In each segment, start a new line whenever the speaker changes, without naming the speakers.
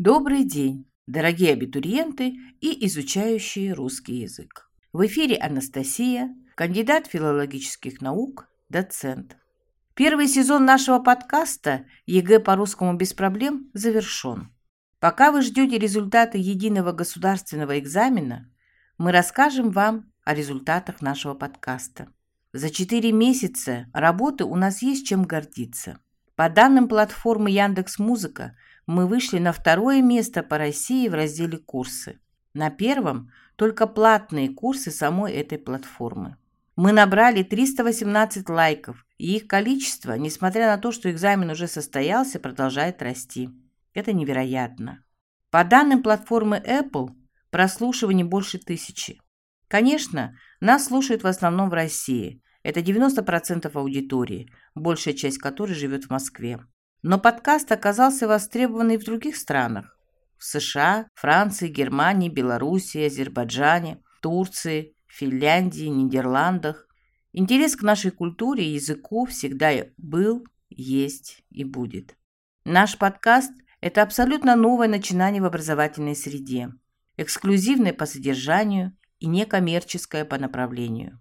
Добрый день, дорогие абитуриенты и изучающие русский язык. В эфире Анастасия, кандидат филологических наук, доцент. Первый сезон нашего подкаста «ЕГЭ по русскому без проблем» завершен. Пока вы ждете результаты единого государственного экзамена, мы расскажем вам о результатах нашего подкаста. За 4 месяца работы у нас есть чем гордиться. По данным платформы Яндекс Музыка, мы вышли на второе место по России в разделе «Курсы». На первом – только платные курсы самой этой платформы. Мы набрали 318 лайков, и их количество, несмотря на то, что экзамен уже состоялся, продолжает расти. Это невероятно. По данным платформы Apple, прослушиваний больше тысячи. Конечно, нас слушают в основном в России. Это 90% аудитории, большая часть которой живет в Москве. Но подкаст оказался востребован и в других странах. В США, Франции, Германии, Белоруссии, Азербайджане, Турции, Финляндии, Нидерландах. Интерес к нашей культуре и языку всегда был, есть и будет. Наш подкаст – это абсолютно новое начинание в образовательной среде, эксклюзивное по содержанию и некоммерческое по направлению.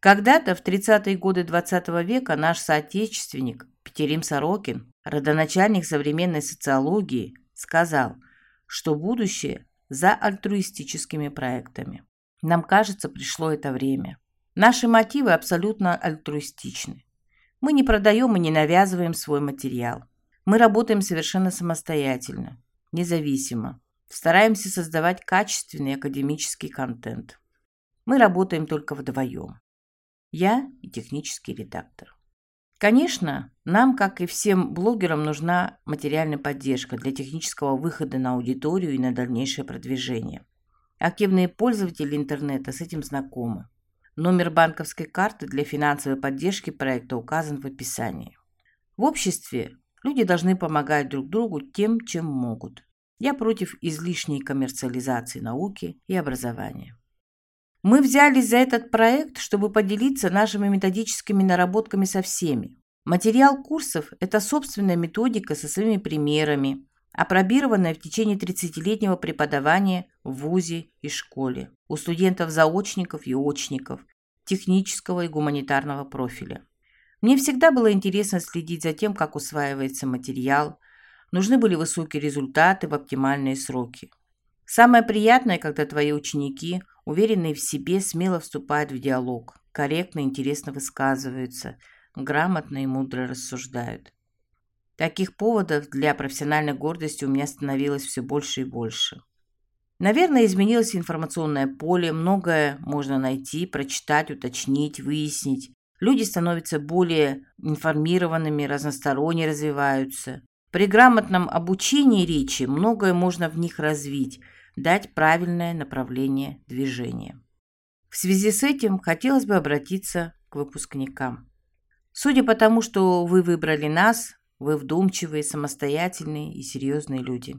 Когда-то, в 30-е годы XX -го века, наш соотечественник Петерим Сорокин родоначальник современной социологии, сказал, что будущее за альтруистическими проектами. Нам кажется, пришло это время. Наши мотивы абсолютно альтруистичны. Мы не продаем и не навязываем свой материал. Мы работаем совершенно самостоятельно, независимо. Стараемся создавать качественный академический контент. Мы работаем только вдвоем. Я и технический редактор. Конечно, нам, как и всем блогерам, нужна материальная поддержка для технического выхода на аудиторию и на дальнейшее продвижение. Активные пользователи интернета с этим знакомы. Номер банковской карты для финансовой поддержки проекта указан в описании. В обществе люди должны помогать друг другу тем, чем могут. Я против излишней коммерциализации науки и образования. Мы взялись за этот проект, чтобы поделиться нашими методическими наработками со всеми. Материал курсов – это собственная методика со своими примерами, опробированная в течение 30-летнего преподавания в ВУЗе и школе, у студентов-заочников и очников, технического и гуманитарного профиля. Мне всегда было интересно следить за тем, как усваивается материал, нужны были высокие результаты в оптимальные сроки. Самое приятное, когда твои ученики, уверенные в себе, смело вступают в диалог, корректно и интересно высказываются, грамотно и мудро рассуждают. Таких поводов для профессиональной гордости у меня становилось все больше и больше. Наверное, изменилось информационное поле, многое можно найти, прочитать, уточнить, выяснить. Люди становятся более информированными, разносторонне развиваются. При грамотном обучении речи многое можно в них развить – дать правильное направление движения. В связи с этим хотелось бы обратиться к выпускникам. Судя по тому, что вы выбрали нас, вы вдумчивые, самостоятельные и серьезные люди.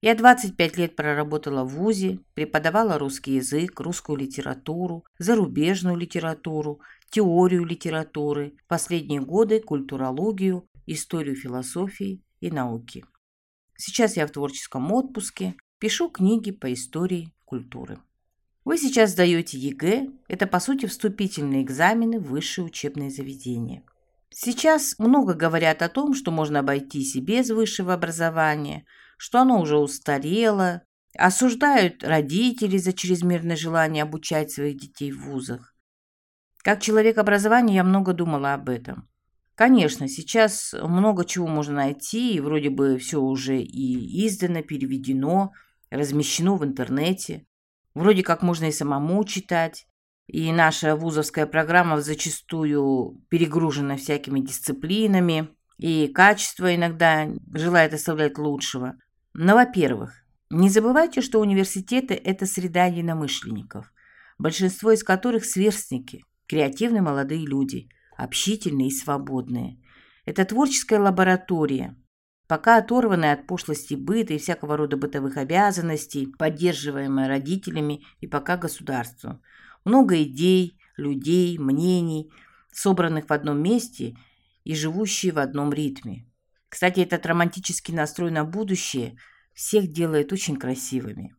Я 25 лет проработала в ВУЗе, преподавала русский язык, русскую литературу, зарубежную литературу, теорию литературы, последние годы культурологию, историю философии и науки. Сейчас я в творческом отпуске, Пишу книги по истории культуры. Вы сейчас сдаете ЕГЭ, это по сути вступительные экзамены в высшие учебные заведения. Сейчас много говорят о том, что можно обойтись и без высшего образования, что оно уже устарело, осуждают родителей за чрезмерное желание обучать своих детей в вузах. Как человек образования я много думала об этом. Конечно, сейчас много чего можно найти, и вроде бы все уже и издано, переведено – размещено в интернете. Вроде как можно и самому читать. И наша вузовская программа зачастую перегружена всякими дисциплинами, и качество иногда желает оставлять лучшего. Но, во-первых, не забывайте, что университеты – это среда единомышленников, большинство из которых сверстники, креативные молодые люди, общительные и свободные. Это творческая лаборатория, пока оторванная от пошлости быта и всякого рода бытовых обязанностей, поддерживаемая родителями и пока государством. Много идей, людей, мнений, собранных в одном месте и живущие в одном ритме. Кстати, этот романтический настрой на будущее всех делает очень красивыми.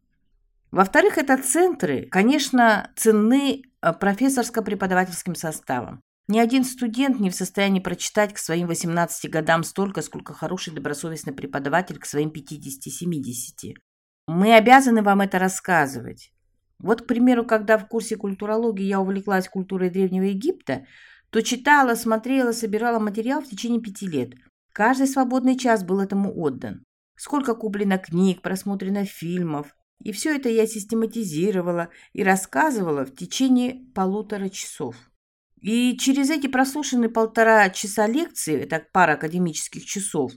Во-вторых, это центры, конечно, ценны э, профессорско-преподавательским составом. Ни один студент не в состоянии прочитать к своим 18 годам столько, сколько хороший добросовестный преподаватель к своим 50-70. Мы обязаны вам это рассказывать. Вот, к примеру, когда в курсе культурологии я увлеклась культурой Древнего Египта, то читала, смотрела, собирала материал в течение пяти лет. Каждый свободный час был этому отдан. Сколько куплено книг, просмотрено фильмов, и все это я систематизировала и рассказывала в течение полутора часов. И через эти прослушанные полтора часа лекции, это пара академических часов,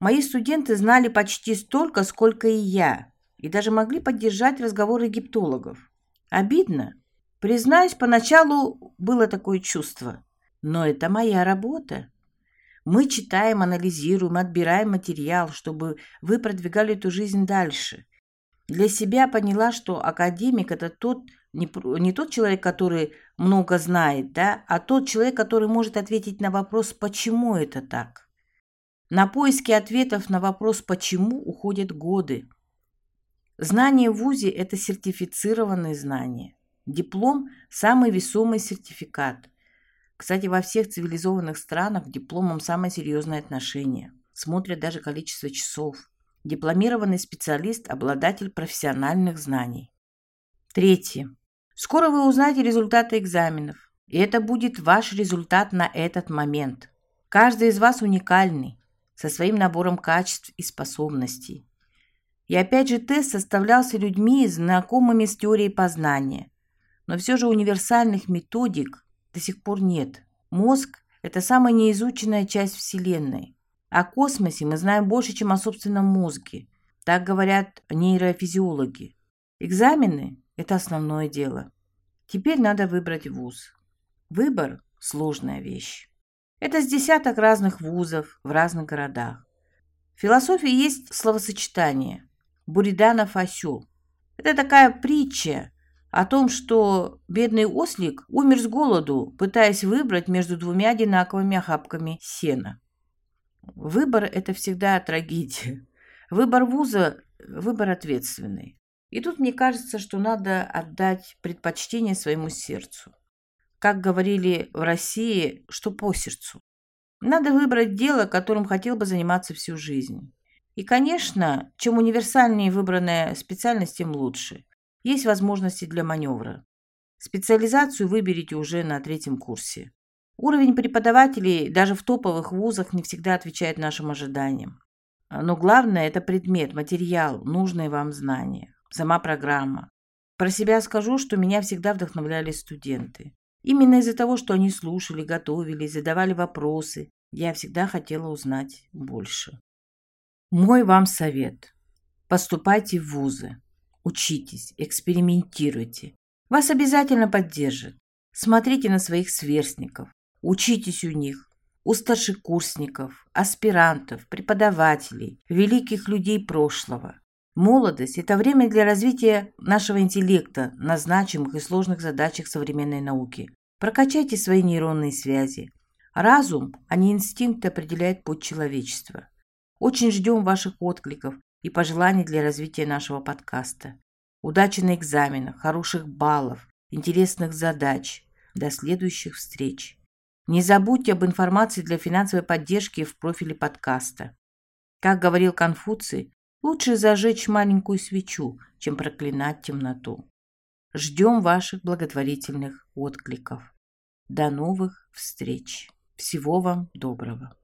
мои студенты знали почти столько, сколько и я, и даже могли поддержать разговор египтологов. Обидно. Признаюсь, поначалу было такое чувство. Но это моя работа. Мы читаем, анализируем, отбираем материал, чтобы вы продвигали эту жизнь дальше. Для себя поняла, что академик – это тот, не, не тот человек, который много знает, да, а тот человек, который может ответить на вопрос, почему это так. На поиски ответов на вопрос «почему» уходят годы. Знание в ВУЗе – это сертифицированные знания. Диплом – самый весомый сертификат. Кстати, во всех цивилизованных странах к дипломам самое серьезное отношение. Смотрят даже количество часов – дипломированный специалист, обладатель профессиональных знаний. Третье. Скоро вы узнаете результаты экзаменов, и это будет ваш результат на этот момент. Каждый из вас уникальный, со своим набором качеств и способностей. И опять же тест составлялся людьми, знакомыми с теорией познания. Но все же универсальных методик до сих пор нет. Мозг – это самая неизученная часть Вселенной. О космосе мы знаем больше, чем о собственном мозге. Так говорят нейрофизиологи. Экзамены – это основное дело. Теперь надо выбрать вуз. Выбор – сложная вещь. Это с десяток разных вузов в разных городах. В философии есть словосочетание «Буриданов осел». Это такая притча о том, что бедный ослик умер с голоду, пытаясь выбрать между двумя одинаковыми охапками сена. Выбор – это всегда трагедия. Выбор вуза – выбор ответственный. И тут мне кажется, что надо отдать предпочтение своему сердцу. Как говорили в России, что по сердцу. Надо выбрать дело, которым хотел бы заниматься всю жизнь. И, конечно, чем универсальнее выбранная специальность, тем лучше. Есть возможности для маневра. Специализацию выберите уже на третьем курсе. Уровень преподавателей даже в топовых вузах не всегда отвечает нашим ожиданиям. Но главное – это предмет, материал, нужные вам знания, сама программа. Про себя скажу, что меня всегда вдохновляли студенты. Именно из-за того, что они слушали, готовились, задавали вопросы, я всегда хотела узнать больше. Мой вам совет. Поступайте в вузы. Учитесь, экспериментируйте. Вас обязательно поддержат. Смотрите на своих сверстников. Учитесь у них, у старшекурсников, аспирантов, преподавателей, великих людей прошлого. Молодость – это время для развития нашего интеллекта на значимых и сложных задачах современной науки. Прокачайте свои нейронные связи. Разум, а не инстинкт, определяет путь человечества. Очень ждем ваших откликов и пожеланий для развития нашего подкаста. Удачи на экзаменах, хороших баллов, интересных задач. До следующих встреч. Не забудьте об информации для финансовой поддержки в профиле подкаста. Как говорил Конфуций, лучше зажечь маленькую свечу, чем проклинать темноту. Ждем ваших благотворительных откликов. До новых встреч. Всего вам доброго.